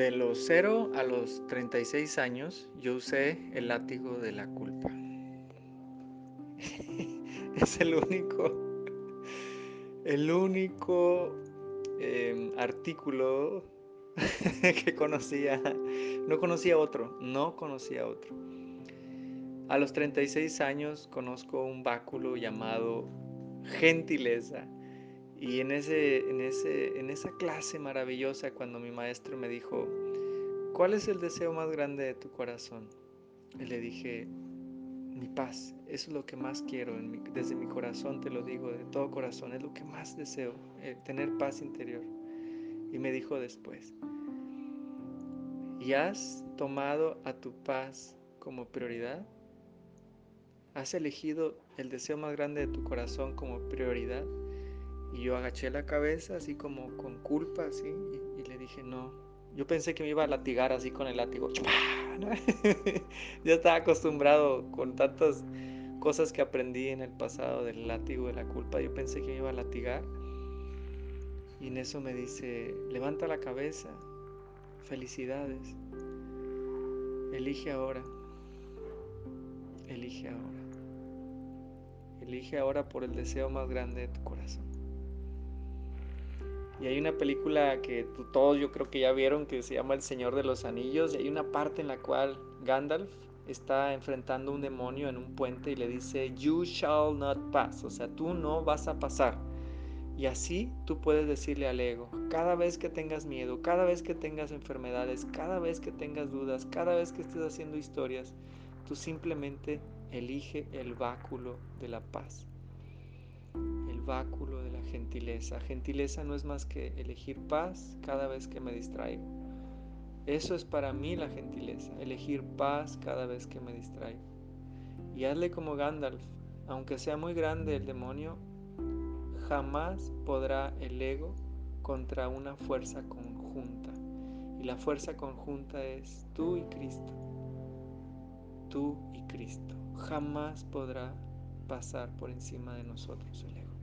De los 0 a los 36 años yo usé el látigo de la culpa. es el único, el único em, artículo que conocía. No conocía otro, no conocía otro. A los 36 años conozco un báculo llamado gentileza. Y en, ese, en, ese, en esa clase maravillosa, cuando mi maestro me dijo, ¿cuál es el deseo más grande de tu corazón? Le dije, mi paz, eso es lo que más quiero, desde mi corazón te lo digo, de todo corazón, es lo que más deseo, eh, tener paz interior. Y me dijo después, ¿y has tomado a tu paz como prioridad? ¿Has elegido el deseo más grande de tu corazón como prioridad? Y yo agaché la cabeza así como con culpa, así, y, le dije, no. Yo pensé que me iba a latigar así con el látigo. ya estaba acostumbrado con tantas cosas que aprendí en el pasado del látigo de la culpa. Yo pensé que me iba a latigar. Y en eso me dice, levanta la cabeza, felicidades, elige ahora, elige ahora, elige ahora por el deseo más grande de tu corazón. Y hay una película que todos yo creo que ya vieron que se llama El Señor de los Anillos. Y hay una parte en la cual Gandalf está enfrentando un demonio en un puente y le dice, You shall not pass. O sea, tú no vas a pasar. Y así tú puedes decirle al ego, cada vez que tengas miedo, cada vez que tengas enfermedades, cada vez que tengas dudas, cada vez que estés haciendo historias, tú simplemente elige el báculo de la paz el báculo de la gentileza. Gentileza no es más que elegir paz cada vez que me distraigo. Eso es para mí la gentileza, elegir paz cada vez que me distraigo. Y hazle como Gandalf, aunque sea muy grande el demonio, jamás podrá el ego contra una fuerza conjunta. Y la fuerza conjunta es tú y Cristo. Tú y Cristo. Jamás podrá pasar por encima de nosotros el ego.